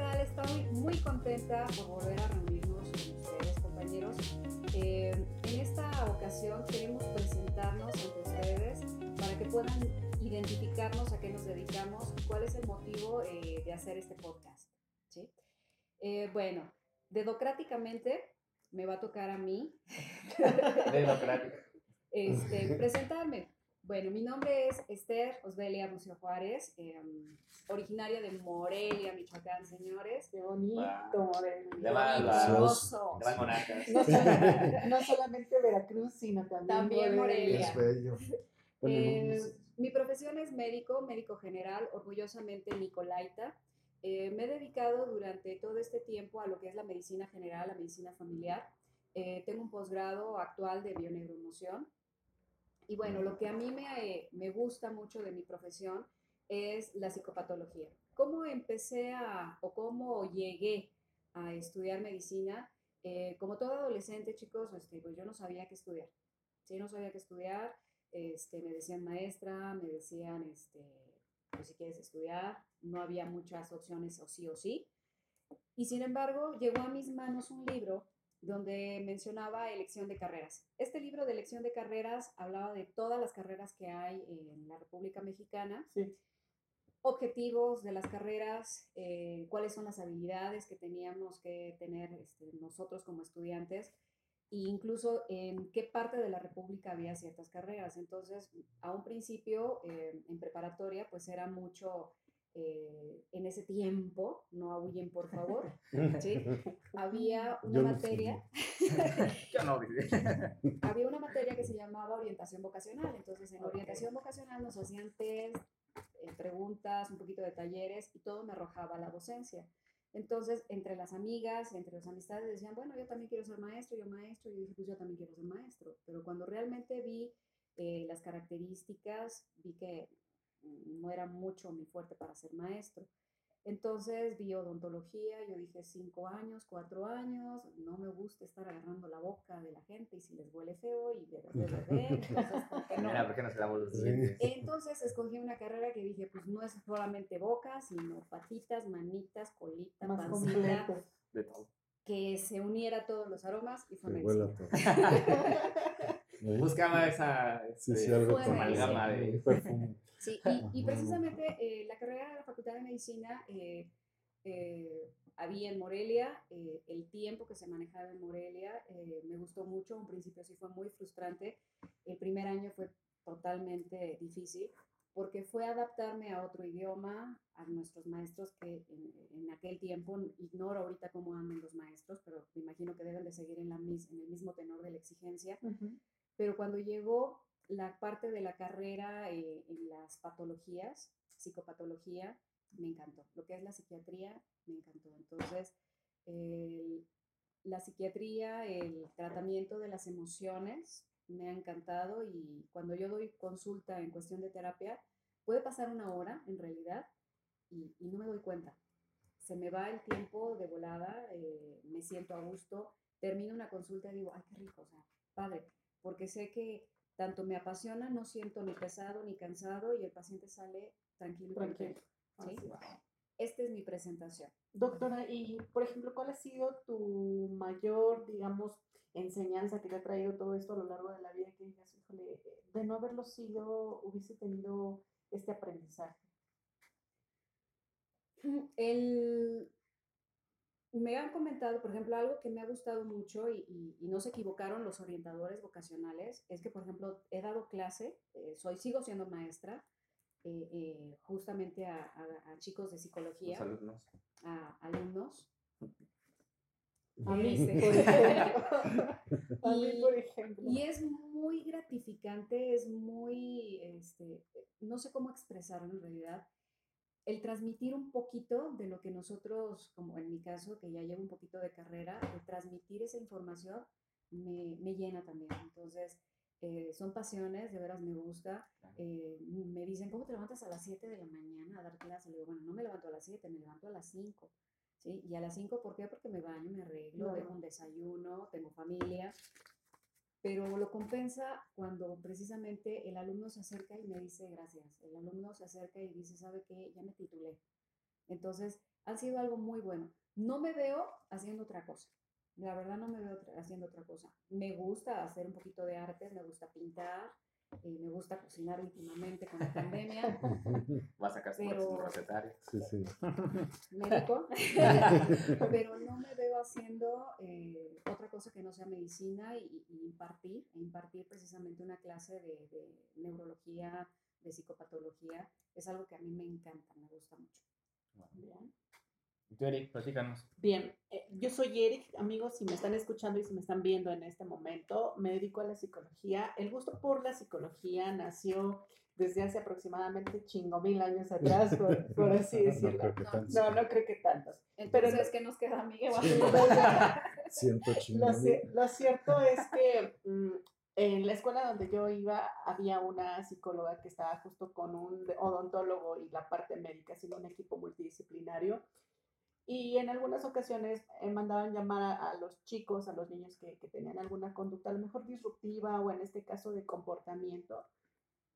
tal? Estoy muy contenta por volver a reunirnos con ustedes, compañeros. Eh, en esta ocasión queremos presentarnos ante ustedes para que puedan identificarnos a qué nos dedicamos y cuál es el motivo eh, de hacer este podcast. ¿sí? Eh, bueno, dedocráticamente me va a tocar a mí este, presentarme. Bueno, mi nombre es Esther Osbelia Mucio Juárez, em, originaria de Morelia, Michoacán, señores. Qué bonito, Morelia. De Hermoso. No, no, solamente Veracruz, sino también, también Morelia. Es bello. Eh, mi profesión es médico, médico general, orgullosamente Nicolaita. Eh, me he dedicado durante todo este tiempo a lo que es la medicina general, la medicina familiar. Eh, tengo un posgrado actual de bioneuromoción y bueno, lo que a mí me, me gusta mucho de mi profesión es la psicopatología. ¿Cómo empecé a, o cómo llegué a estudiar medicina? Eh, como todo adolescente, chicos, este, pues yo no sabía qué estudiar. Sí, no sabía qué estudiar. Este, me decían maestra, me decían, este, pues si quieres estudiar, no había muchas opciones o sí o sí. Y sin embargo, llegó a mis manos un libro donde mencionaba elección de carreras. Este libro de elección de carreras hablaba de todas las carreras que hay en la República Mexicana, objetivos de las carreras, eh, cuáles son las habilidades que teníamos que tener este, nosotros como estudiantes e incluso en qué parte de la República había ciertas carreras. Entonces, a un principio, eh, en preparatoria, pues era mucho eh, en ese tiempo, no aúllen por favor, ¿sí? había una materia, había una materia que se llamaba orientación vocacional, entonces en orientación vocacional nos hacían test, eh, preguntas, un poquito de talleres y todo me arrojaba la docencia. Entonces, entre las amigas, entre las amistades decían, bueno, yo también quiero ser maestro, yo maestro, y yo dije, pues yo también quiero ser maestro, pero cuando realmente vi eh, las características, vi que no era mucho mi fuerte para ser maestro. Entonces vi odontología, yo dije cinco años, cuatro años, no me gusta estar agarrando la boca de la gente y si les huele feo y de bebé, entonces, Entonces escogí una carrera que dije, pues no es solamente boca, sino patitas, manitas, colita, pancita, que se uniera todos los aromas y fue medicina. Buscaba esa sí, sí, algo amalgama de perfume. Sí, y, precisamente eh, la carrera de la Facultad de Medicina eh, eh, había en Morelia, el tiempo que se manejaba en Morelia me gustó mucho, un principio sí fue muy frustrante, el primer año fue totalmente difícil porque fue adaptarme a otro idioma, a nuestros maestros que en, aquel tiempo, ignoro ahorita cómo andan los maestros, pero me imagino que deben de seguir en, la, en el mismo tenor de la exigencia, pero cuando llegó la parte de la carrera eh, en las patologías, psicopatología, me encantó. Lo que es la psiquiatría, me encantó. Entonces, la psiquiatría, el tratamiento de las emociones, me ha encantado y cuando yo doy consulta en cuestión de terapia, puede pasar una hora en realidad y, no me doy cuenta. Se me va el tiempo de volada, eh, me siento a gusto, termino una consulta y digo, ay, qué rico, o sea, padre, porque sé que tanto me apasiona, no siento ni pesado ni cansado y el paciente sale tranquilo. tranquilo. ¿sí? Esta es mi presentación. Doctora, y por ejemplo, ¿cuál ha sido tu mayor, digamos, enseñanza que te ha traído todo esto a lo largo de la vida que digas, híjole, de no haberlo sido, hubiese tenido este aprendizaje? El, me han comentado, por ejemplo, algo que me ha gustado mucho y, no se equivocaron los orientadores vocacionales, es que, por ejemplo, he dado clase, eh, soy, sigo siendo maestra, eh, eh, justamente a, chicos de psicología. alumnos. A alumnos. A mí, por ejemplo. Y es muy gratificante, es muy, este, no sé cómo expresarlo en realidad, el transmitir un poquito de lo que nosotros, como en mi caso, que ya llevo un poquito de carrera, el transmitir esa información me, me llena también. Entonces, eh, son pasiones, de veras me gusta. Eh, me dicen, ¿cómo te levantas a las 7 de la mañana a dar clase? Le digo, bueno, no me levanto a las 7, me levanto a las 5. ¿sí? Y a las 5, ¿por qué? Porque me baño, me arreglo, dejo un desayuno, tengo familia pero lo compensa cuando precisamente el alumno se acerca y me dice gracias. El alumno se acerca y dice, ¿sabe qué? Ya me titulé. Entonces, ha sido algo muy bueno. No me veo haciendo otra cosa. La verdad no me veo haciendo otra cosa. Me gusta hacer un poquito de arte, me gusta pintar, eh, me gusta cocinar últimamente con la pandemia. Va a sacar Pero- su recetario. Sí, sí. médico, pero no me veo haciendo eh, otra cosa que no sea medicina y, y impartir, e impartir precisamente una clase de, de neurología, de psicopatología, es algo que a mí me encanta, me gusta mucho. Tú, Eric, platícanos. Bien, eh, yo soy Eric, amigos, si me están escuchando y si me están viendo en este momento, me dedico a la psicología. El gusto por la psicología nació desde hace aproximadamente chingo mil años atrás, por, por así No decirlo. creo que tanto. No, no creo que tantos. Entonces, no- ¿qué nos queda, Miguel? Siento Lo, ci- lo cierto es que mm, en la escuela donde yo iba había una psicóloga que estaba justo con un odontólogo y la parte médica, haciendo un equipo multidisciplinario. Y en algunas ocasiones eh, mandaban llamar a, a los chicos, a los niños que, que tenían alguna conducta a lo mejor disruptiva o en este caso de comportamiento.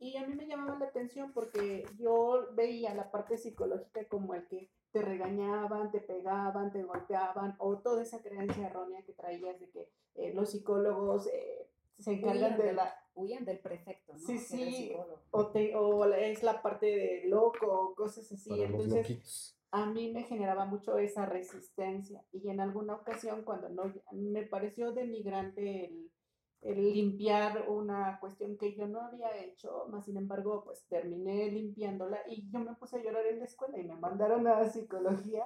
Y a mí me llamaba la atención porque yo veía la parte psicológica como el que te regañaban, te pegaban, te golpeaban, o toda esa creencia errónea que traías de que eh, los psicólogos eh, se encargan de del- la... Huían del prefecto, ¿no? Sí, sí. O, te- o es la parte de loco, o cosas así. Para Entonces. A mí me generaba mucho esa resistencia y en alguna ocasión cuando no me pareció denigrante el, el limpiar una cuestión que yo no había hecho, más sin embargo pues terminé limpiándola y yo me puse a llorar en la escuela y me mandaron a psicología,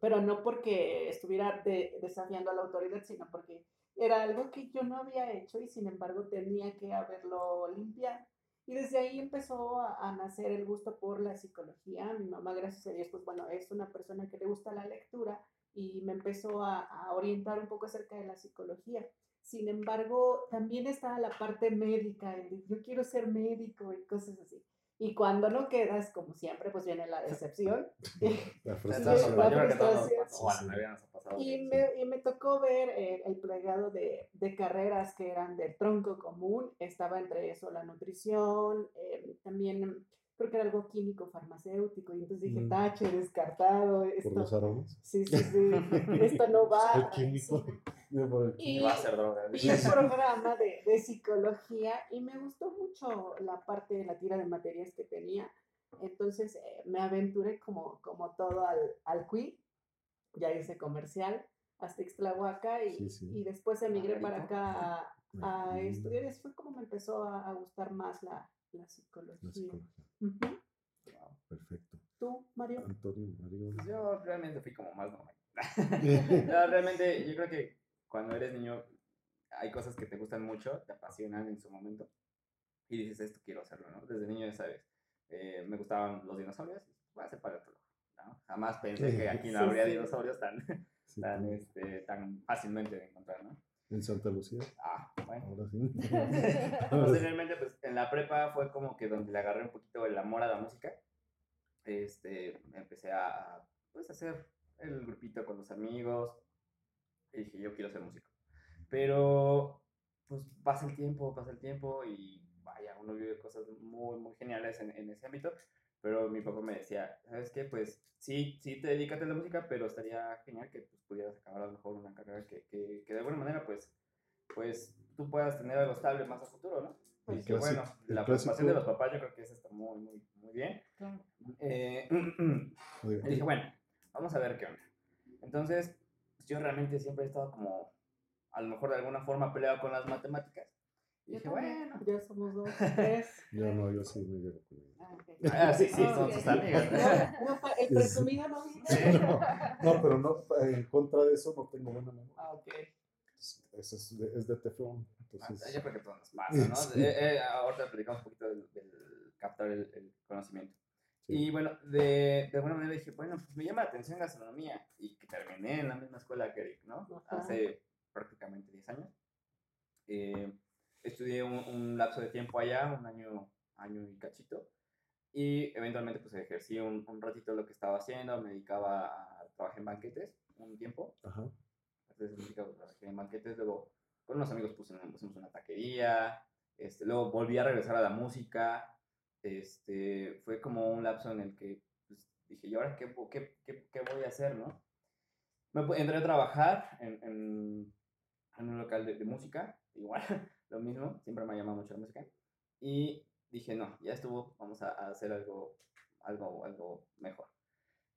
pero no porque estuviera de- desafiando a la autoridad, sino porque era algo que yo no había hecho y sin embargo tenía que haberlo limpiado. Y desde ahí empezó a, nacer el gusto por la psicología. Mi mamá, gracias a Dios, pues bueno, es una persona que le gusta la lectura y me empezó a, a orientar un poco acerca de la psicología. Sin embargo, también está la parte médica, el yo quiero ser médico y cosas así. Y cuando no quedas, como siempre, pues viene la decepción. La frustración. la. Y me, y me tocó ver eh, el plegado de, de carreras que eran del tronco común. Estaba entre eso la nutrición, eh, también creo que era algo químico farmacéutico. Y entonces dije, Mm. tache, descartado. Por los aromas. sí, sí, sí, esto no va. El químico. El Y, Y va a ser droga. y un programa de, de psicología y me gustó mucho la parte de la tira de materias que tenía. Entonces eh, me aventuré como, como todo al, al QUI, ya hice comercial hasta Ixtlahuaca y, Sí, sí. y después emigré para acá a, a estudiar y así fue como me empezó a, a gustar más la, la psicología. La psicología. Ujú. Perfecto. ¿Tú, Mario? Antonio, Mario. Pues yo realmente fui como más normal. No, realmente yo creo que cuando eres niño hay cosas que te gustan mucho, te apasionan en su momento y dices, esto quiero hacerlo, ¿no? Desde niño ya sabes, eh, me gustaban los dinosaurios, voy a ser paleontólogo, ¿no? Jamás pensé que aquí no habría sí. dinosaurios tan, Sí, tan, este, tan fácilmente de encontrar, ¿no? En Santa Lucía. Ah, bueno. Ahora sí. Posteriormente, pues en la prepa fue como que donde le agarré un poquito el amor a la música. Este, empecé a, a, pues, hacer el grupito con los amigos. Y dije, yo quiero ser músico. Pero, pues pasa el tiempo, pasa el tiempo y vaya, uno vive cosas muy, muy geniales en, en ese ámbito. Pero mi papá me decía, ¿sabes qué? Pues sí, sí te dedicas a la música, pero estaría genial que pues, pudieras acabar a lo mejor una carrera que, que, que de alguna manera, pues, pues tú puedas tener algo estable más a futuro, ¿no? Que clásico- bueno, la preocupación de los papás yo creo que eso está muy, muy, muy bien. Claro. Eh, y dije, bueno, vamos a ver qué onda. Entonces, pues, yo realmente siempre he estado como, a lo mejor de alguna forma peleado con las matemáticas. Y Yo dije, también. bueno. Ya somos dos, tres. Yo no, yo sí me llevo con ella. Ah. Ah, sí, sí, Ah, son ok. sus amigas. No, el presumido no no, no, pero no, en contra de eso no tengo buena memoria. Ah, ok. Eso es de, es de teflón. Ah, Entonces, Yo creo que todo nos pasa, ¿no? Sí. Eh, eh, ahorita platicamos un poquito del, del captar el, el conocimiento. sí. Y bueno, de, de alguna manera dije, bueno, pues me llama la atención gastronomía terminé en la misma escuela que Eric, ¿no? Ajá. Hace prácticamente 10 años. Eh, estudié un, un lapso de tiempo allá, un año, año y cachito. Y eventualmente pues ejercí un, un ratito lo que estaba haciendo, me dedicaba a trabajar en banquetes un tiempo. Ajá. Entonces me dedicaba a trabajar en banquetes, luego con unos amigos pusimos, pusimos una taquería, este, luego volví a regresar a la música, este, fue como un lapso en el que pues, dije, ¿y ahora qué, qué, qué, qué voy a hacer, no? Me entré a trabajar en, en, en un local de, de música, igual, lo mismo, siempre me ha llamado mucho la música. Y dije, no, ya estuvo, vamos a, a hacer algo, algo, algo mejor.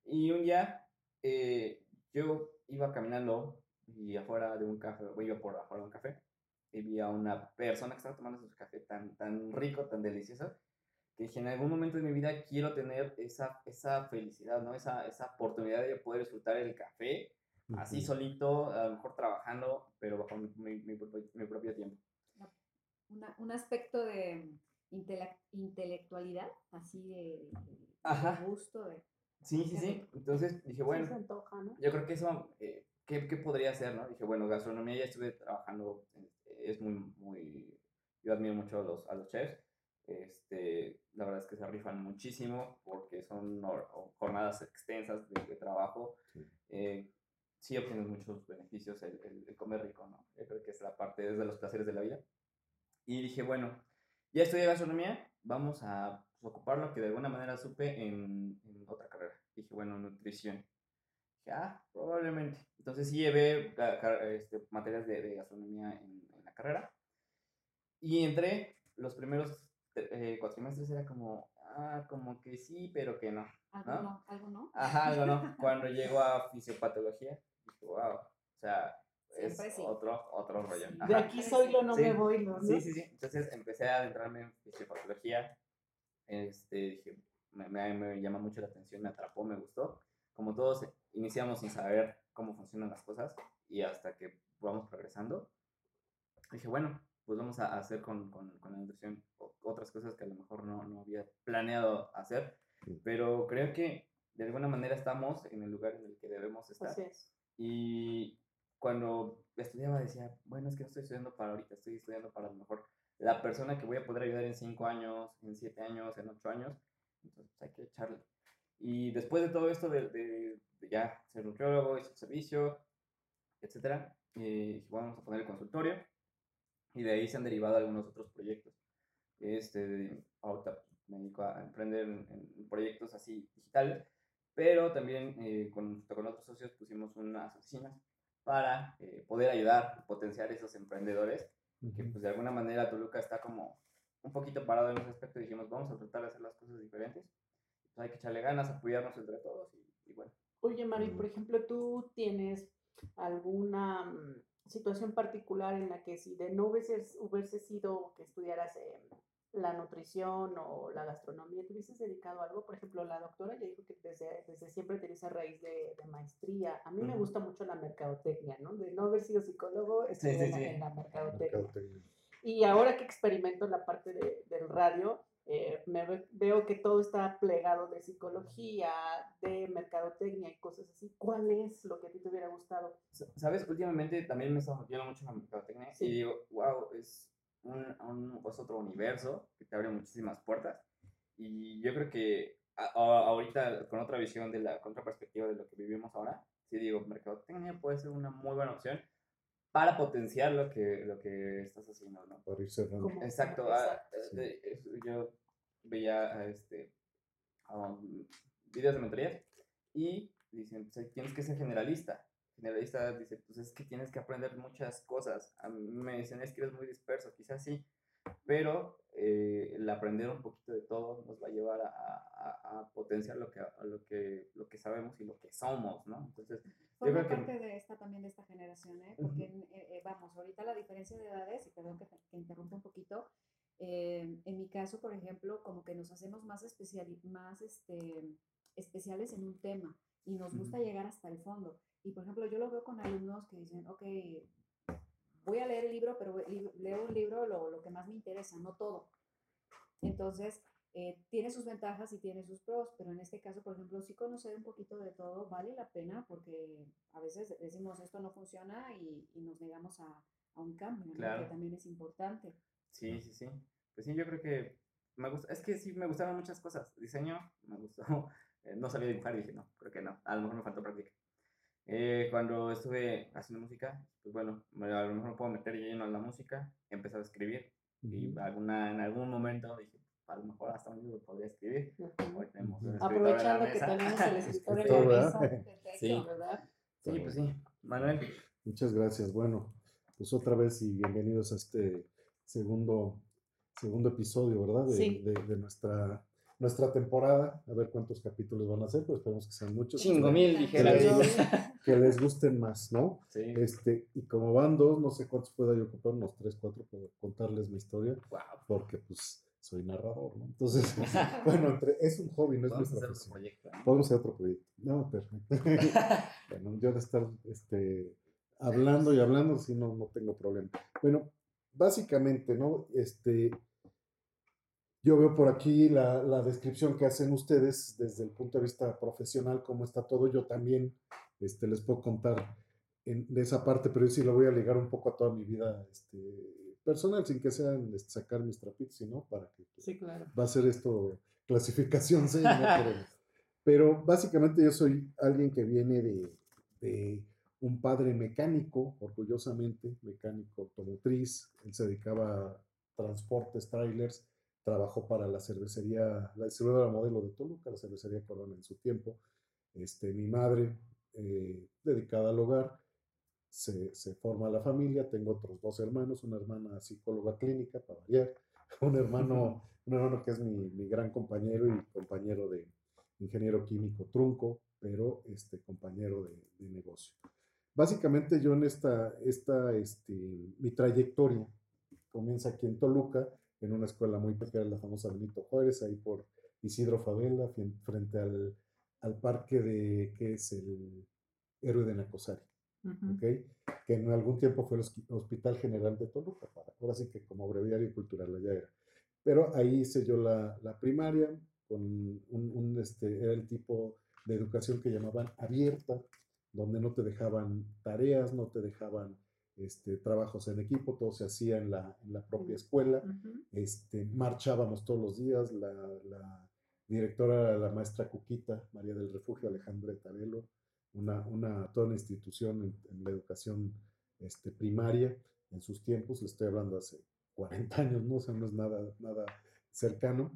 Y un día eh, yo iba caminando y afuera de un café, o iba por afuera de un café, y vi a una persona que estaba tomando su café tan, tan rico, tan delicioso, que dije, en algún momento de mi vida quiero tener esa, esa felicidad, ¿no? Esa, esa oportunidad de poder disfrutar el café, así solito, a lo mejor trabajando, pero bajo mi, mi- mi propio, mi propio tiempo. Una- un aspecto de intele- intelectualidad, así de, de- de Ajá. gusto, de... Sí, sí, sí. Entonces dije, Sí, bueno, se antoja, ¿no? Yo creo que eso, eh, ¿qué, qué podría hacer, no? Dije, bueno, gastronomía ya estuve trabajando, eh, es muy, muy, yo admiro mucho a los, a los chefs, este, la verdad es que se rifan muchísimo porque son jornadas extensas de, de trabajo, Sí. eh, sí obtienes muchos beneficios el, el- el comer rico, ¿no? Yo creo que es la parte, de los placeres de la vida. Y dije, bueno, ya estudié gastronomía, vamos a pues, ocupar lo que de alguna manera supe en, en otra carrera. Dije, bueno, nutrición. Dije, ah, probablemente. Entonces sí llevé este, materias de, de gastronomía en, en la carrera. Y entré, los primeros eh, cuatrimestres era como, ah, como que sí, pero que no. Algo ¿No? no, algo no. Ajá, algo no. Cuando llego a fisiopatología, dije, wow, o sea, es sí. otro, otro rollo. Sí. De Ajá. aquí soy lo no Sí. me voy, ¿no? Sí, sí, sí. Entonces empecé a adentrarme en fisiopatología. Este, dije, me, me, me llama mucho la atención, me atrapó, me gustó. Como todos iniciamos sin saber cómo funcionan las cosas y hasta que vamos progresando, dije, bueno, pues vamos a hacer con, con, con la nutrición otras cosas que a lo mejor no, no había planeado hacer, pero creo que de alguna manera estamos en el lugar en el que debemos estar. Así es. Y cuando estudiaba decía, bueno, es que no estoy estudiando para ahorita, estoy estudiando para a lo mejor la persona que voy a poder ayudar en 5 años, en 7 años, en 8 años. Entonces pues, hay que echarle. Y después de todo esto de, de- de ya ser nutriólogo, hice el servicio, etcétera, eh, vamos a poner el consultorio. Y de ahí se han derivado algunos otros proyectos. Este, ahorita me dedico a emprender en, en proyectos así digitales, pero también eh, con, con otros socios pusimos unas oficinas para eh, poder ayudar y potenciar esos emprendedores que pues de alguna manera Toluca está como un poquito parado en ese aspecto dijimos vamos a tratar de hacer las cosas diferentes pues hay que echarle ganas apoyarnos entre todos y, y bueno. Oye, Mari, por ejemplo, tú tienes alguna mm, situación particular en la que si de no hubiese, hubiese sido que estudiaras eh, la nutrición o la gastronomía, te hubieses dedicado a algo. Por ejemplo, la doctora ya dijo que desde, desde siempre tenía esa raíz de, de maestría. A mí me Ujú. gusta mucho la mercadotecnia, ¿no? De no haber sido psicólogo, Sí, estudié sí, en, la- sí. en la mercadotecnia. Mercadotecnia. Y ahora que experimento la parte de- del radio, eh, me ve- veo que todo está plegado de psicología, de mercadotecnia y cosas así. ¿Cuál es lo que a ti te hubiera gustado? Sabes últimamente también me está metiendo mucho en la mercadotecnia Sí. y digo wow es un, un- es otro universo que te abre muchísimas puertas y yo creo que a- a- ahorita con otra visión de la con otra perspectiva de lo que vivimos ahora sí digo mercadotecnia puede ser una muy buena opción para potenciar lo que lo que estás haciendo no Para ir cerrando. Exacto. ah, Exacto, eh, sí. de- es- yo veía ah, este, um, videos de mentorías y dicen, pues, tienes que ser generalista. Generalista dice, pues es que tienes que aprender muchas cosas. A mí me dicen, es que eres muy disperso, quizás sí, pero eh, el aprender un poquito de todo nos va a llevar a, a- a potenciar lo que, a lo, que, lo que sabemos y lo que somos, ¿no? Entonces, Forma creo que- parte de esta también de esta generación, ¿eh? Porque, en- eh, eh, vamos, ahorita la diferencia de edades, y perdón que, que interrumpa un poquito, eh, en mi caso, por ejemplo, como que nos hacemos más, especiali- más este, especiales en un tema y nos gusta llegar hasta el fondo. Y, por ejemplo, yo lo veo con alumnos que dicen, ok, voy a leer el libro, pero leo un libro lo, lo que más me interesa, no todo. Entonces, eh, tiene sus ventajas y tiene sus pros, pero en este caso, por ejemplo, sí conocer un poquito de todo vale la pena porque a veces decimos esto no funciona y, y nos negamos a, a un cambio, que también es importante. Sí, sí, sí. Pues sí, yo creo que me gusta, es que sí me gustaron muchas cosas. Diseño, me gustó. eh, no sabía dibujar y dije, no, creo que no. A lo mejor me faltó práctica. Eh, cuando estuve haciendo música, pues bueno, a lo mejor me puedo meter lleno en la música. Empecé a escribir y alguna, en algún momento dije, a lo mejor hasta un libro podría escribir. Ujú. Hoy tenemos un escritor en la Aprovechando que tenemos el escritor en Escritor, la ¿verdad? mesa, Perfecto. Sí. ¿verdad? Sí, pues sí. Manuel. Muchas gracias. Bueno, pues otra vez y bienvenidos a este segundo, segundo episodio, ¿verdad? De, Sí. de- de nuestra, nuestra temporada. A ver cuántos capítulos van a ser, pero esperemos que sean muchos. Chingo que- mil, que dijera les, ella. que les gusten más, ¿no? Sí. Este, y como van dos, no sé cuántos pueda yo ocupar, unos tres, cuatro, para contarles mi historia, Wow. porque pues soy narrador, ¿no? Entonces, bueno, entre- es un hobby, no es mi Vamos a hacer otro profesión. proyecto. ¿no? Podemos hacer otro proyecto. No, perfecto. bueno, yo de estar este, hablando y hablando, sí, no, no tengo problema. Bueno, básicamente, ¿no? Este, yo veo por aquí la, la descripción que hacen ustedes desde el punto de vista profesional, cómo está todo. Yo también este, les puedo contar en, de esa parte, pero yo sí lo voy a ligar un poco a toda mi vida este, personal, sin que sean este, sacar mis trapitos, sino para que Sí, claro. va a ser esto clasificación C, ¿no? pero, pero básicamente yo soy alguien que viene de, de un padre mecánico, orgullosamente, mecánico automotriz, él se dedicaba a transportes, trailers, trabajó para la cervecería, la distribuidora modelo de Toluca, la cervecería Corona en su tiempo. Este, mi madre, eh, dedicada al hogar, se, se forma la familia, tengo otros dos hermanos, una hermana psicóloga clínica, para variar, un hermano, un hermano que es mi, mi gran compañero y compañero de ingeniero químico trunco, pero este compañero de, de negocio. Básicamente yo en esta, esta este, mi trayectoria comienza aquí en Toluca, en una escuela muy pequeña, la famosa Benito Juárez, ahí por Isidro Favela, frente al, al parque de, que es el Héroe de Nacosari. Ujú. ¿ok? que en algún tiempo fue el Hospital General de Toluca, para, ahora sí que como breviario cultural allá era. Pero ahí hice yo la, la primaria, con un, un, este, era el tipo de educación que llamaban abierta, donde no te dejaban tareas, no te dejaban este, trabajos en equipo, todo se hacía en la, en la propia escuela Ujú. este, marchábamos todos los días, la, la directora era la maestra Cuquita, María del Refugio Alejandra Tarelo, una, una, toda una institución en, en la educación este, primaria en sus tiempos, le estoy hablando hace 40 años, ¿no? O sea, no es nada, nada cercano.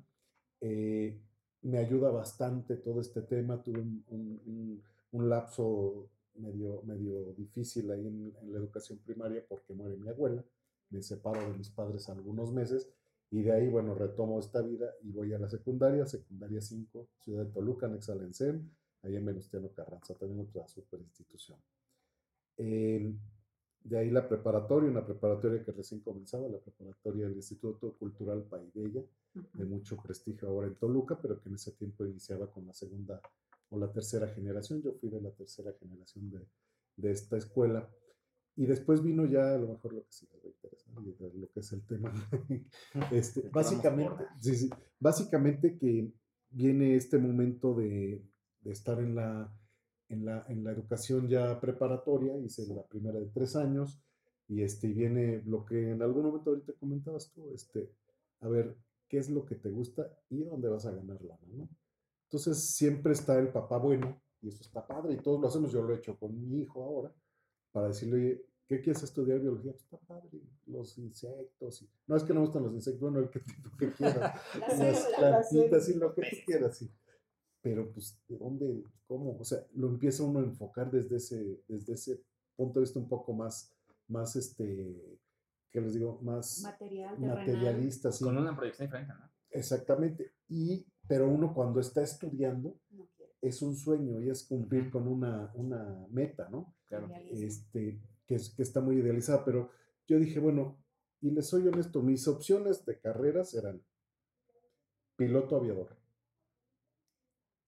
Eh, me ayuda bastante todo este tema, tuve un, un- un- un lapso medio, medio difícil ahí en, en la educación primaria porque muere mi abuela, me separo de mis padres algunos meses y de ahí, bueno, retomo esta vida y voy a la secundaria, secundaria 5, Ciudad de Toluca, Anexa al ENSEM, ahí en Venustiano Carranza, también otra super institución. Eh, de ahí la preparatoria, una preparatoria que recién comenzaba, la preparatoria del Instituto Cultural Paidella, de mucho prestigio ahora en Toluca, pero que en ese tiempo iniciaba con la segunda o la tercera generación. Yo fui de la tercera generación de, de esta escuela. Y después vino ya a lo mejor lo que sí les va a interesar, lo que es el tema. este, básicamente, corta. sí, sí, básicamente que viene este momento de, de estar en la, en, la, en la educación ya preparatoria, hice la primera de tres años, y este, viene lo que en algún momento ahorita comentabas tú, este, a ver, qué es lo que te gusta y dónde vas a ganar lana, ¿no? Entonces siempre está el papá bueno y eso está padre y todos lo hacemos, yo lo he hecho con mi hijo ahora, para decirle, oye, ¿qué quieres estudiar biología? Pues está padre, los insectos. y- No es que no me gustan los insectos, bueno, el que tipo que quieras, La las plantitas y lo que tú quieras, sí. Pero pues, ¿de dónde, cómo? O sea, lo empieza uno a enfocar desde ese, desde ese punto de vista un poco más, más este, ¿qué les digo? Más Material, materialista, sí. Con una proyección diferente, ¿no? Exactamente. Y, pero uno cuando está estudiando No es un sueño y es cumplir con una, una meta, ¿no? Claro. Este, que, es- que está muy idealizada, pero yo dije, bueno, y les soy honesto, mis opciones de carreras eran piloto aviador,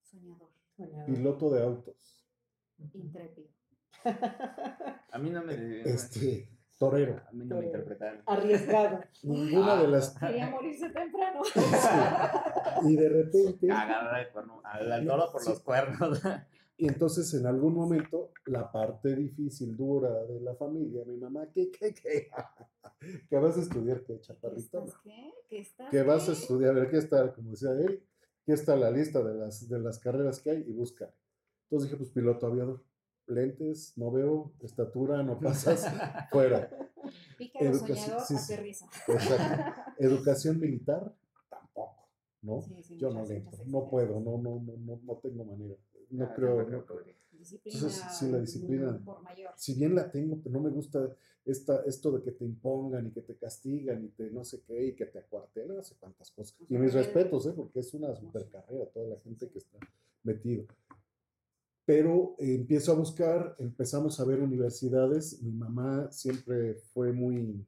Soñador, Soñador. piloto de autos, intrépido. A mí no me. este, torero. A mí no me interpretaron. Arriesgado. Ninguna de las... Quería morirse temprano. Y de repente... Agarrar el cuerno, al, toro por Sí. los cuernos. Y entonces en algún momento la parte difícil, dura de la familia, mi mamá, ¿qué, qué, qué? ¿Qué vas a estudiar, qué ¿Qué chaparrito? qué? ¿Qué estás ¿Qué vas a estudiar? A ver, ¿qué está, como decía él, qué está la lista de las, de las carreras que hay y busca. Entonces dije, pues piloto aviador. Lentes, no veo, estatura, no pasas, fuera. Pícaro Educación- soñador, sí, sí. aterriza. Educación militar, tampoco. ¿no? Sí, sí, Yo no muchas- entro, no puedo, no, no, no, no, no tengo manera. No Ah, creo, no-. Disciplina. Entonces, sí, la disciplina. Por mayor. si bien la tengo, pero no me gusta esta, esto de que te impongan y que te castigan y te no sé qué y que te acuartelan, no sé cuántas cosas. O Y mis respetos, ¿eh? porque es una super carrera, toda la gente que está metido. Pero eh, empiezo a buscar, empezamos a ver universidades. Mi mamá siempre fue muy,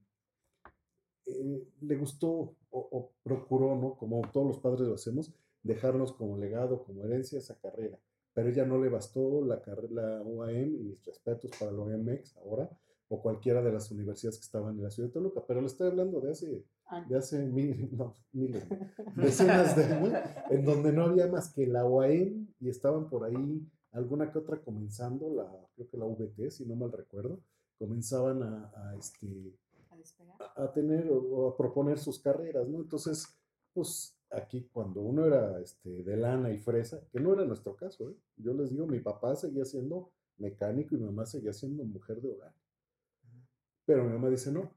eh, le gustó o, o procuró, ¿no? Como todos los padres lo hacemos, dejarnos como legado, como herencia esa carrera. Pero ella no le bastó la, la UAM y mis respetos para la UAMX ahora, o cualquiera de las universidades que estaban en la ciudad de Toluca. Pero le estoy hablando de hace, Años. de hace mil, no, miles, decenas de años, en donde no había más que la UAM y estaban por ahí alguna que otra comenzando, la, creo que la VT, si no mal recuerdo, comenzaban a, a, este, A tener o, o a proponer sus carreras, ¿no? Entonces, pues aquí cuando uno era este, de lana y fresa, que no era nuestro caso, ¿eh? Yo les digo, mi papá seguía siendo mecánico y mi mamá seguía siendo mujer de hogar. Pero mi mamá dice, no,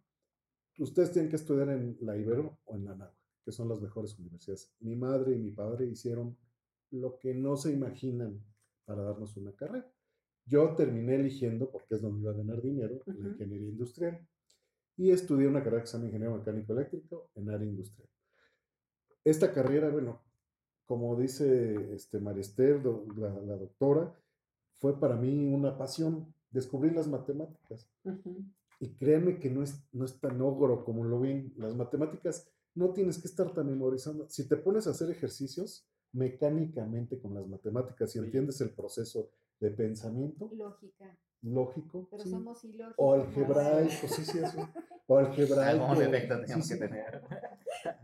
ustedes tienen que estudiar en la Ibero o en la Nahua, que son las mejores universidades. Mi madre y mi padre hicieron lo que no se imaginan para darnos una carrera. Yo terminé eligiendo, porque es donde iba a ganar dinero, la Ujú. ingeniería industrial. Y estudié una carrera que se llama ingeniero mecánico eléctrico en área industrial. Esta carrera, bueno, como dice este Marister, la, la doctora, fue para mí una pasión. Descubrir las matemáticas. Ujú. Y créanme que no es, no es tan ogro como lo ven. Las matemáticas no tienes que estar tan memorizando. Si te pones a hacer ejercicios mecánicamente con las matemáticas y Sí. entiendes el proceso de pensamiento Lógica. lógico, Pero sí, somos ilógicos. o ¿no? algebraico, sí, sí, eso. O algebraico. Algún defecto sí, teníamos sí. que tener.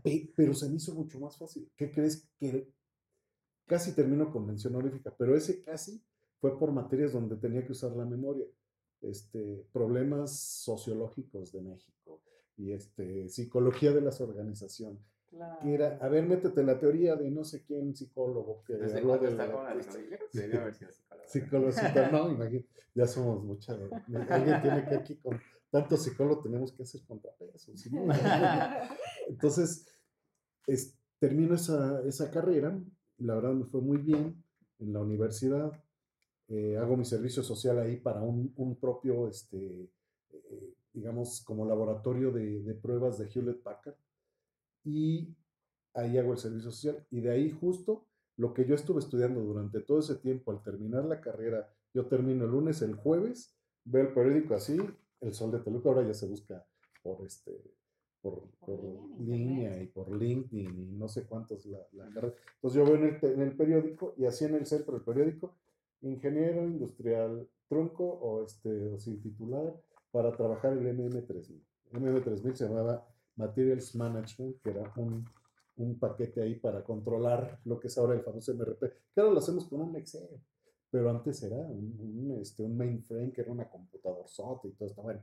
Pe- Pero se me hizo mucho más fácil. ¿Qué crees que casi termino con mención honorífica? Pero ese casi fue por materias donde tenía que usar la memoria. Este, problemas sociológicos de México y este, psicología de las organizaciones. Claro. Que era, a ver, métete en la teoría de no sé quién psicólogo que ¿Desde habló cuándo de está la con la psicología? Debió haber sido psicólogo. No, imagínate, ya somos mucha. Alguien tiene que aquí con tanto psicólogo tenemos que hacer contrapesos. Entonces, es- termino esa, esa carrera, la verdad me fue muy bien en la universidad, eh, hago mi servicio social ahí para un, un propio, este, eh, digamos, como laboratorio de, de pruebas de Hewlett Packard, y ahí hago el servicio social, y de ahí justo lo que yo estuve estudiando durante todo ese tiempo, al terminar la carrera, yo termino el lunes, el jueves, veo el periódico así, El Sol de Toluca, ahora ya se busca por este por, Por por línea y por LinkedIn y no sé cuántos la, la carrera. Entonces yo veo en el, en el periódico y así en el centro del periódico, ingeniero industrial trunco o, este, o sin titular para trabajar el MM3000. El MM3000 se llamaba Materials Management, que era un, un paquete ahí para controlar lo que es ahora el famoso MRP, ahora lo hacemos con un Excel, pero antes era un, un, este, un mainframe que era una computadora y todo esto. Bueno,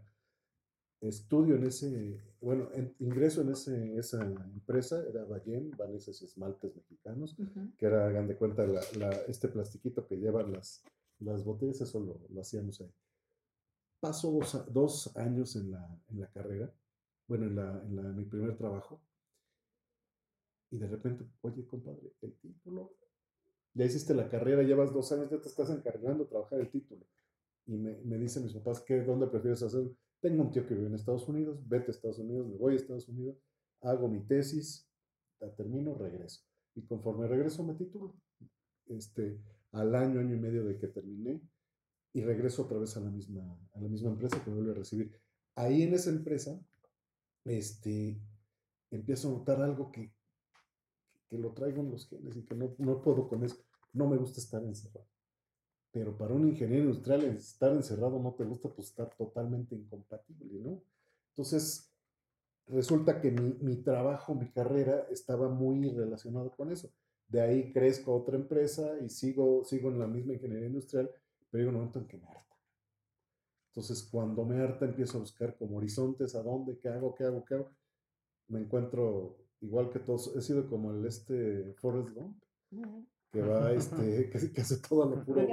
estudio en ese, bueno, en- ingreso en ese, esa empresa, era Ballén, Vanesas y Esmaltes Mexicanos, Ujú. que era, hagan de cuenta, la, la- este plastiquito que llevan las, las botellas, eso lo, lo hacíamos ahí. Paso dos, dos años en la, en la carrera, bueno, en, la, en, la- en mi primer trabajo, y de repente, oye, compadre, el título, ya hiciste la carrera, llevas dos años, ya te estás encargando de trabajar el título. Y me, me dicen mis papás, ¿qué, ¿dónde prefieres hacer? Tengo un tío que vive en Estados Unidos, vete a Estados Unidos, me voy a Estados Unidos, hago mi tesis, la termino, regreso. Y conforme regreso me titulo. Este, al año, año y medio de que terminé, y regreso otra vez a la misma, a la misma empresa que me vuelve a recibir. Ahí en esa empresa, este, empiezo a notar algo que, que lo traigo en los genes y que no, no puedo con eso. No me gusta estar encerrado. Pero para un ingeniero industrial, estar encerrado no te gusta, pues está totalmente incompatible, ¿no? Entonces, resulta que mi, mi trabajo, mi carrera estaba muy relacionado con eso. De ahí crezco a otra empresa y sigo, sigo en la misma ingeniería industrial, pero llega un momento en que me harta. Entonces, cuando me harta, empiezo a buscar como horizontes, a dónde, qué hago, qué hago, qué hago. Me encuentro igual que todos, he sido como el este Forrest Gump, que va, este, que, que hace todo lo puro,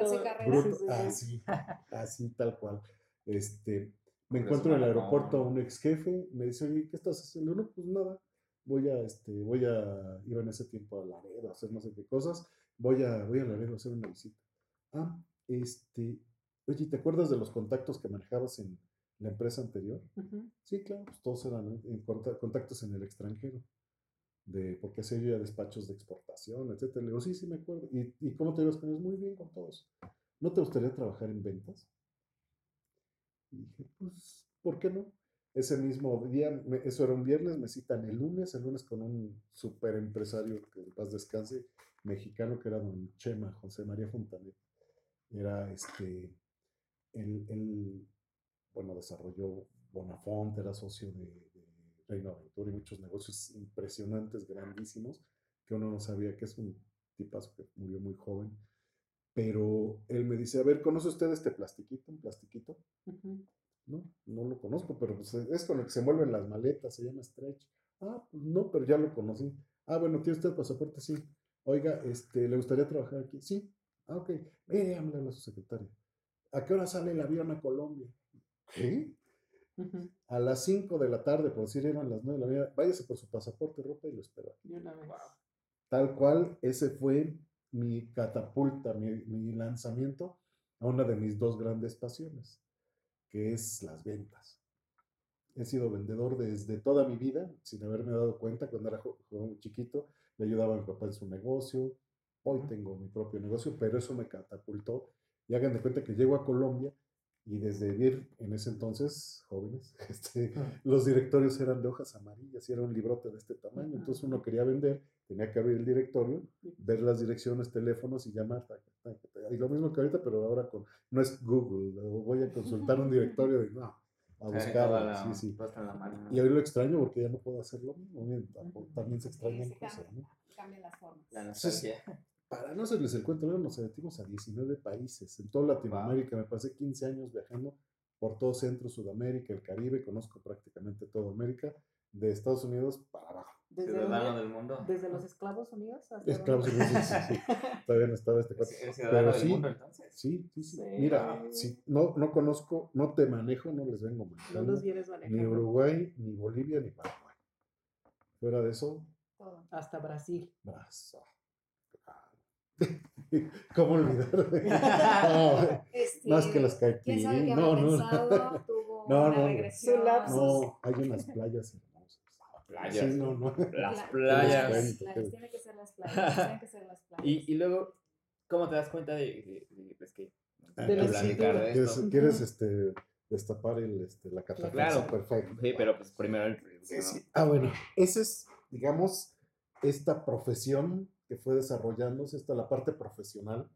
así, así tal cual. Este, me encuentro en el aeropuerto a un ex jefe, me dice, oye, ¿qué estás haciendo? No, pues nada. voy a, este, voy a, iba en ese tiempo a Laredo a hacer no sé qué cosas, voy a, voy a Laredo a hacer una visita. Ah, este, oye, ¿te acuerdas de los contactos que manejabas en la empresa anterior? Sí, claro, pues todos eran en- contactos en el extranjero, de, porque hacía yo ya despachos de exportación, etcétera. Le digo, sí, sí me acuerdo. ¿Y, y cómo te ibas con ellos? Muy bien con todos. ¿No te gustaría trabajar en ventas? Y dije, pues, ¿por qué no? Ese mismo día, me- eso era un viernes, me citan el lunes, el lunes con un super empresario, que en paz descanse, mexicano, que era don Chema, José María Fontanet. Era este, él, él, bueno, desarrolló Bonafont, era socio de, de Reino Aventura y muchos negocios impresionantes, grandísimos, que uno no sabía que es un tipazo que murió muy joven. Pero él me dice, a ver, ¿conoce usted este plastiquito? Un plastiquito. No, no lo conozco, pero pues, es con el que se mueven las maletas, se llama Stretch. Ah, pues no, pero ya lo conocí. Ah, bueno, ¿tiene usted pasaporte? Sí. Oiga, este, ¿le gustaría trabajar aquí? Sí. Ah, ok. Mire, háblale a su secretaria. ¿A qué hora sale el avión a Colombia? ¿Qué? A las 5 de la tarde, por decir eran las 9 de la mañana, váyase por su pasaporte, ropa y lo espero. aquí". Y una vez. Tal cual, ese fue mi catapulta, mi, mi lanzamiento a una de mis dos grandes pasiones, que es las ventas. He sido vendedor desde toda mi vida, sin haberme dado cuenta, cuando era jo- joven chiquito, le ayudaba a mi papá en su negocio, hoy tengo mi propio negocio, pero eso me catapultó. Y hagan de cuenta que llego a Colombia y desde vivir en ese entonces, jóvenes, este, los directorios eran de hojas amarillas y era un librote de este tamaño. Entonces uno quería vender, tenía que abrir el directorio, ver las direcciones, teléfonos y llamar. Y lo mismo que ahorita, pero ahora con, no es Google, voy a consultar un directorio de no, a Toda buscarlo. la- Sí, sí. Y hoy lo extraño porque ya no puedo hacer lo mismo. Bien, También se Sí, extrañan se cosas, cambia, ¿no? cambian las formas. La Entonces, nostalgia. Para no hacerles el cuento, luego nos metimos a 19 países. En toda Latinoamérica me pasé 15 años viajando por todo Centro, Sudamérica, el Caribe, conozco prácticamente toda América, de Estados Unidos para abajo. ¿Desde, Ciudadano del mundo. ¿Desde los esclavos unidos hasta Esclavos? Unidos, sí, sí, sí. Todavía no estaba este cuento. ¿Eres eres ciudadano Pero del sí, mundo entonces? sí, sí, sí. Sí. Mira, si no, no conozco, no te manejo, no les vengo No manejando. los vienes Ni manejando. Uruguay, ni Bolivia, ni Paraguay. Fuera de eso, Todo. Hasta Brasil. brazo. ¿Cómo olvidar? No, Este, Más que las ¿Quién sabe qué caipirinhas. No, no. Tuvo No, no. regresión. Lapsus. No, hay unas playas hermosas. Playas. Sí, no, no. Las Pla- playas. cuento, playas, qué- Tiene que ser las playas. Tienen que ser las playas. Y, y luego, ¿cómo te das cuenta de, de, de- pues que De de la de ¿Quieres, quieres, este, destapar el, este, la catafixia? Claro. Perfecto. Sí, pero pues primero el Sí, sí. Ah, bueno, esa es, digamos, esta profesión que fue desarrollándose, esta la parte profesional,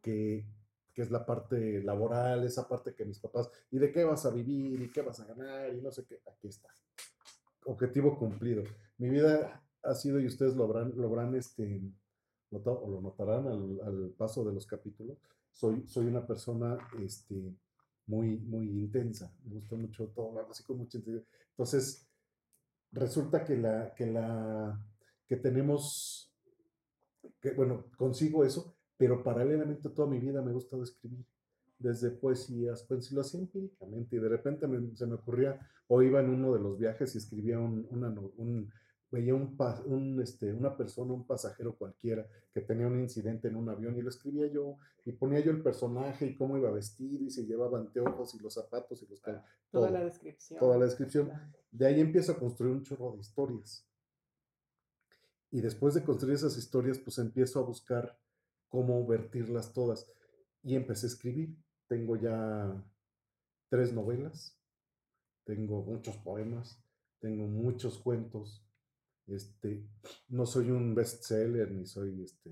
que, que es la parte laboral, esa parte que mis papás, ¿y de qué vas a vivir? ¿Y qué vas a ganar? Y no sé qué, aquí está. Objetivo cumplido. Mi vida ha sido, y ustedes lo habrán, lo habrán este, notado, o lo notarán al, al paso de los capítulos, soy, soy una persona este, muy, muy intensa. Me gusta mucho todo, así con mucha intensidad. Entonces, resulta que la, que la, que tenemos, que bueno, consigo eso, pero paralelamente toda mi vida me ha gustado escribir, desde poesías, pues lo hacía empíricamente y de repente me- se me ocurría, o iba en uno de los viajes y escribía un, una un- veía un, un, este, una persona, un pasajero cualquiera que tenía un incidente en un avión y lo escribía yo y ponía yo el personaje y cómo iba vestido y si llevaba anteojos y los zapatos y los Toda todo, la descripción. toda la descripción. De ahí empiezo a construir un chorro de historias. Y después de construir esas historias, pues empiezo a buscar cómo vertirlas todas. Y empecé a escribir. Tengo ya tres novelas, tengo muchos poemas, tengo muchos cuentos. Este, no soy un bestseller, ni soy este,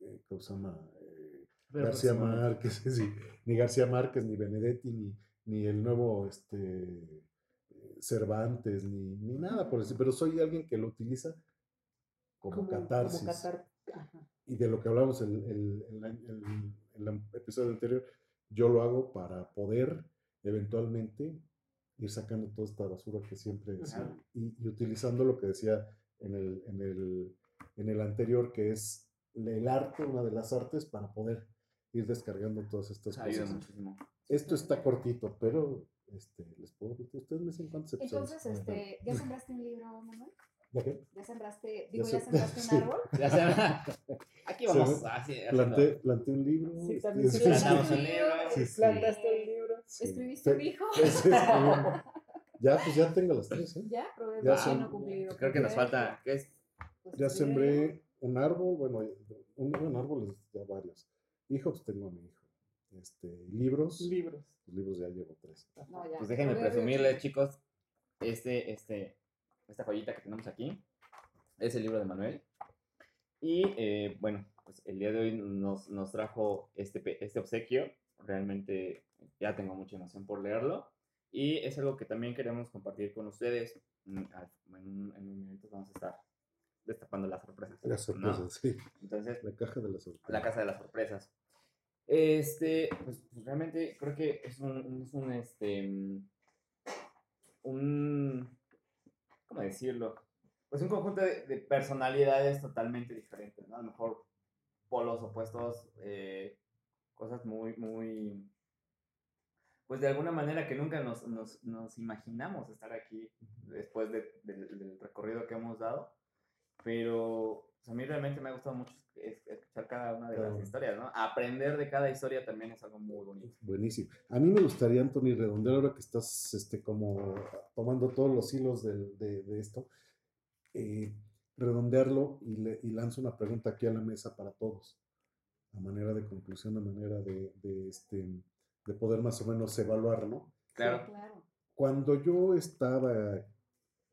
eh, ¿cómo se llama? Eh, García. Márquez, sí, ni García Márquez, ni Benedetti, ni, ni el nuevo este, eh, Cervantes, ni, ni nada por eso, pero soy alguien que lo utiliza como, catarsis. Como catar- ajá. Y de lo que hablamos en el, el, el- el episodio anterior, yo lo hago para poder eventualmente ir sacando toda esta basura que siempre decía y, y utilizando lo que decía en el, en, el, en el anterior, que es el arte, una de las artes, para poder ir descargando todas estas Ayuda cosas. muchísimo. Esto está cortito, pero este, les puedo decir, ustedes me dicen cuántos episodios. Entonces, este, ¿ya sembraste un libro, Manuel? ¿Ya qué? ¿Ya sembraste, digo, Ya ya se- sembraste un sí. árbol? Ya aquí vamos así, haciendo- Planté, planté un libro. Sí, este, también sí, sí, Plantamos sí, un libro. Sí, sí. Plantaste un libro. sí. ¿Escribiste un hijo? sí, sí. Ya, pues ya tengo las tres, ¿eh? Ya, probé Ya no cumplido. Creo que nos falta, ¿qué es? Pues Ya sembré un árbol, bueno, un, un árbol ya varios. Hijos tengo a mi hijo. Este, libros, Libros. libros ya llevo tres. No, ya. Pues déjenme presumirles, chicos, este, este, esta joyita que tenemos aquí es el libro de Manuel. Y eh, bueno, pues el día de hoy nos, nos trajo este, este obsequio. Realmente ya tengo mucha emoción por leerlo. Y es algo que también queremos compartir con ustedes. Mm, al- En un, en un vamos a estar destapando las sorpresas. Las ¿no? sorpresas, sí. Entonces, La caja de las sorpresas. la casa de las sorpresas. Este, pues, pues, realmente creo que es un, es un, este, mm, un, ¿cómo decirlo? Pues un conjunto de, de personalidades totalmente diferentes, ¿no? A lo mejor polos opuestos, eh, cosas muy, muy, pues de alguna manera que nunca nos, nos, nos imaginamos estar aquí después de- del- del recorrido que hemos dado, pero pues, a mí realmente me ha gustado mucho es- escuchar cada una de Claro. las historias, ¿no? Aprender de cada historia también es algo muy bonito. Buenísimo. A mí me gustaría, Anthony, redondear ahora que estás este, como tomando todos los hilos del- de, de esto, eh, redondearlo y, le, y lanzo una pregunta aquí a la mesa para todos, a manera de conclusión, a manera de, de, este, de poder más o menos evaluar, ¿no? Claro. Sí, claro. Cuando yo estaba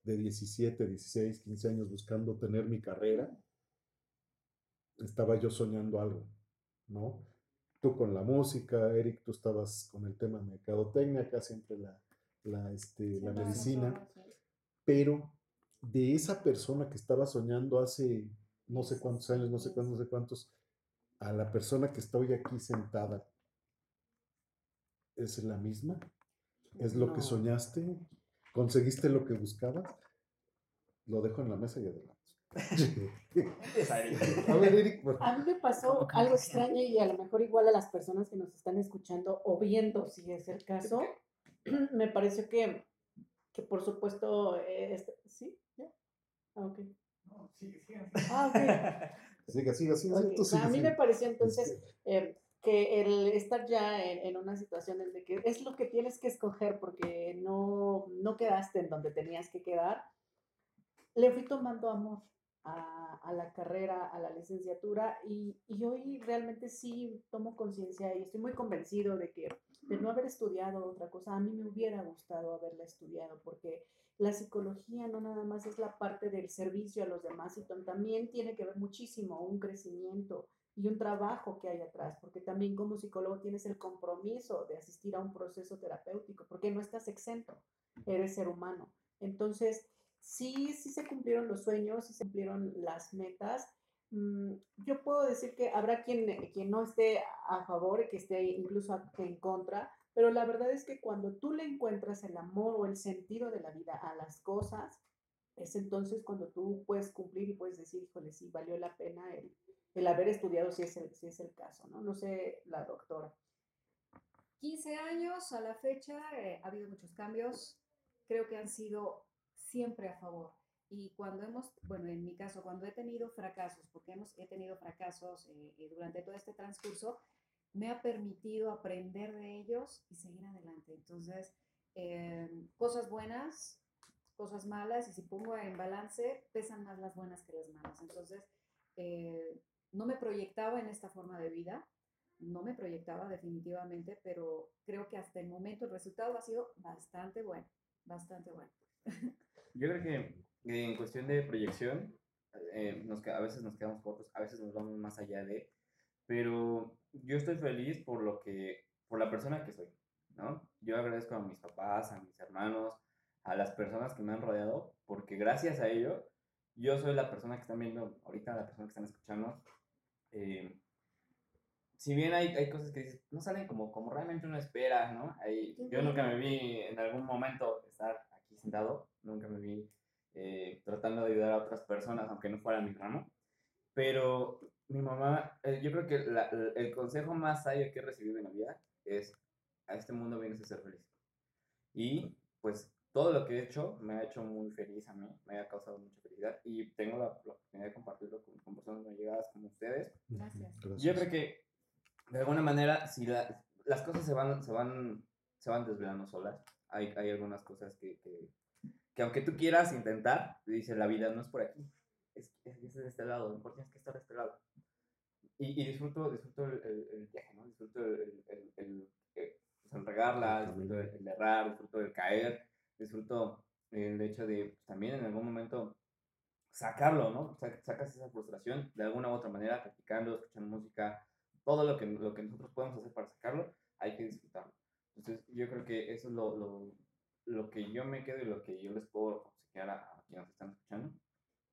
de 17, 16, 15 años buscando tener mi carrera, estaba yo soñando algo, ¿no? Tú con la música, Eric, tú estabas con el tema mercadotecnia, acá siempre la, la, este, la no, medicina, no, pero de esa persona que estaba soñando hace no sé cuántos años, no sé cuántos, no sé cuántos, a la persona que está hoy aquí sentada, ¿es la misma? ¿Es lo que soñaste? ¿Conseguiste lo que buscabas? Lo dejo en la mesa y adelante. A ver, Eric, por- A mí me pasó ¿Cómo que algo no? extraño y a lo mejor igual a las personas que nos están escuchando o viendo, si es el caso, me pareció que, que por supuesto, eh, este- ¿sí? ¿Ya? Ah, ok. Ah, ok. siga, siga, siga. Ok, o sea, sigue, a mí sigue. me pareció entonces eh, que el estar ya en, en una situación en la que es lo que tienes que escoger porque no, no quedaste en donde tenías que quedar, le fui tomando amor a, a la carrera, a la licenciatura y, y hoy realmente sí tomo conciencia y estoy muy convencido de que de no haber estudiado otra cosa, a mí me hubiera gustado haberla estudiado porque la psicología no nada más es la parte del servicio a los demás, y también tiene que ver muchísimo un crecimiento y un trabajo que hay atrás, porque también como psicólogo tienes el compromiso de asistir a un proceso terapéutico, porque no estás exento, eres ser humano. Entonces, sí, sí se cumplieron los sueños, sí se cumplieron las metas. Mm, Yo puedo decir que habrá quien, quien no esté a favor que esté incluso en contra, pero la verdad es que cuando tú le encuentras el amor o el sentido de la vida a las cosas, es entonces cuando tú puedes cumplir y puedes decir, híjole, sí, valió la pena el, el haber estudiado si es el, si es el caso, ¿no? No sé, la doctora. 15 años a la fecha, eh, ha habido muchos cambios, creo que han sido siempre a favor. Y cuando hemos, bueno, en mi caso, cuando he tenido fracasos, porque hemos, he tenido fracasos eh, eh, durante todo este transcurso, me ha permitido aprender de ellos y seguir adelante. Entonces, eh, cosas buenas, cosas malas, y si pongo en balance, pesan más las buenas que las malas. Entonces, no me proyectaba en esta forma de vida, no me proyectaba definitivamente, pero creo que hasta el momento el resultado ha sido bastante bueno, bastante bueno. Yo creo que eh, en cuestión de proyección, eh, nos, a veces nos quedamos cortos, a veces nos vamos más allá de, pero yo estoy feliz por lo que, por la persona que soy, ¿no? Yo agradezco a mis papás, a mis hermanos, a las personas que me han rodeado, porque gracias a ello, yo soy la persona que están viendo ahorita, la persona que están escuchando. Eh, si bien hay, hay cosas que dices, no salen como, como realmente uno espera, ¿no? Hay- yo nunca me vi en algún momento estar aquí sentado, nunca me vi eh, tratando de ayudar a otras personas, aunque no fuera mi ramo. Pero mi mamá, eh, yo creo que la- el consejo más sabio que he recibido en la vida es, a este mundo vienes a ser feliz. Y pues todo lo que he hecho me ha hecho muy feliz a mí, me ha causado mucha felicidad y tengo la, la oportunidad de compartirlo con, con personas muy llegadas como ustedes. Gracias. Yo creo que de alguna manera, si la- las cosas se van, se van, se van desvelando solas, hay, hay algunas cosas que, que, que aunque tú quieras intentar, dice la vida no es por aquí, es, es, es de este lado, lo importante es que estar de este lado. Y, y disfruto, disfruto el, el, el viaje, ¿no? Disfruto el, el, el, el, pues, el regarla, disfruto el, el errar, disfruto el caer, disfruto el hecho de pues, también en algún momento sacarlo, ¿no? Sa- Sacas esa frustración de alguna u otra manera, practicando, escuchando música, todo lo que, lo que nosotros podemos hacer para sacarlo, hay que disfrutarlo. Entonces, yo creo que eso es lo, lo, lo que yo me quedo y lo que yo les puedo aconsejar a, a quienes están escuchando.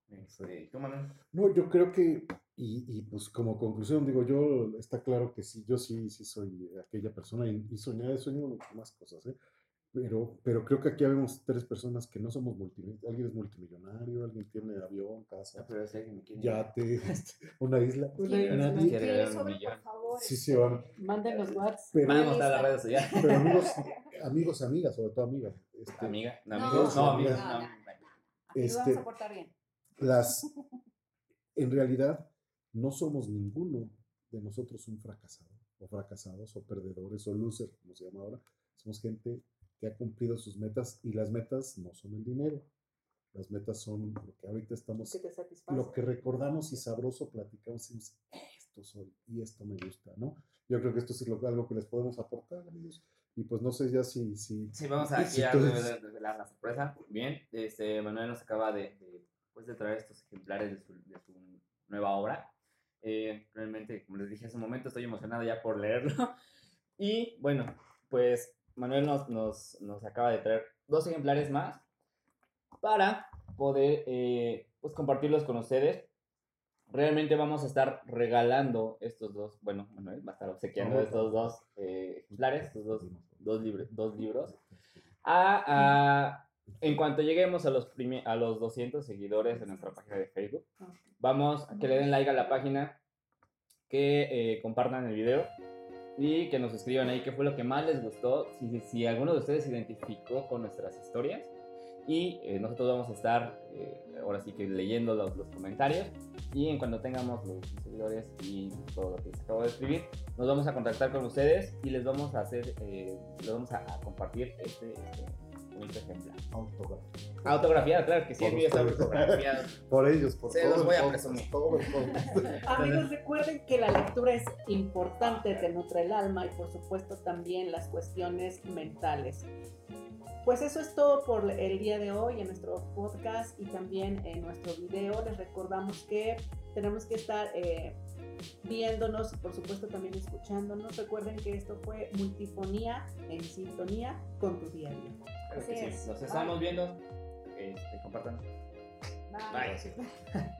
Este, ¿Tú, Manuel? No, yo creo que, y, y, pues como conclusión, digo, yo, está claro que sí, yo sí, sí soy aquella persona y, y soñar, he soñado mucho más cosas, ¿eh? Pero, pero creo que aquí habemos tres personas que no somos multimillonarios. Alguien es multimillonario, alguien tiene avión, casa, pero si alguien me quiere- yate, este, una isla. Una ¿Quieren- isla. Nadie- Quiere quieren ganar un sobre, millón. por favor? Sí, sí, van. Mándenos WhatsApp. Pero, Van a las redes sociales. pero amigos, amigos, amigas, sobre todo amigas. este, Amiga, no, No, amigos, no, no, amigos, no, no. no. Este, vamos a portar bien. las, en realidad, no somos ninguno de nosotros un fracasado, o fracasados, o perdedores, o loser, como se llama ahora. Somos gente que ha cumplido sus metas y las metas no son el dinero. Las metas son lo que ahorita estamos, Que te satisface. lo que recordamos y sabroso platicamos y decimos, esto soy y esto me gusta, ¿no? Yo creo que esto es lo- algo que les podemos aportar, amigos. Y pues no sé ya si... si Sí, vamos a si aquí a revelar revelar la sorpresa. Bien, este, Manuel nos acaba de, de, pues, de traer estos ejemplares de su, de su nueva obra. Eh, realmente, como les dije hace un momento, estoy emocionado ya por leerlo. Y bueno, pues Manuel nos, nos, nos acaba de traer dos ejemplares más para poder eh, pues, compartirlos con ustedes. Realmente vamos a estar regalando estos dos, bueno, Manuel va a estar obsequiando estos dos eh, ejemplares, estos dos dos, libros dos libros. A, a- en cuanto lleguemos a los, a los 200 seguidores en nuestra página de Facebook, vamos a que le den like a la página, que eh, compartan el video y que nos escriban ahí qué fue lo que más les gustó, si, si alguno de ustedes se identificó con nuestras historias. Y eh, nosotros vamos a estar eh, ahora sí que leyendo los, los comentarios. Y en cuanto tengamos los seguidores y todo lo que les acabo de escribir, nos vamos a contactar con ustedes y les vamos a hacer, eh, les vamos a, a compartir este, este bonito ejemplar. Autografiado, claro que sí, Por el mío está ustedes. autografiado. Por ellos, por Se todo los voy a presumir. todo el podcast. Amigos, recuerden que la lectura es importante, te nutre el alma y por supuesto también las cuestiones mentales. Pues eso es todo por el día de hoy en nuestro podcast y también en nuestro video. Les recordamos que tenemos que estar eh, viéndonos y por supuesto también escuchándonos. Recuerden que esto fue multifonía en sintonía con tu día a día. Claro que Así sí. es. Nos estamos viendo. Este, compartan. Bye. Bye.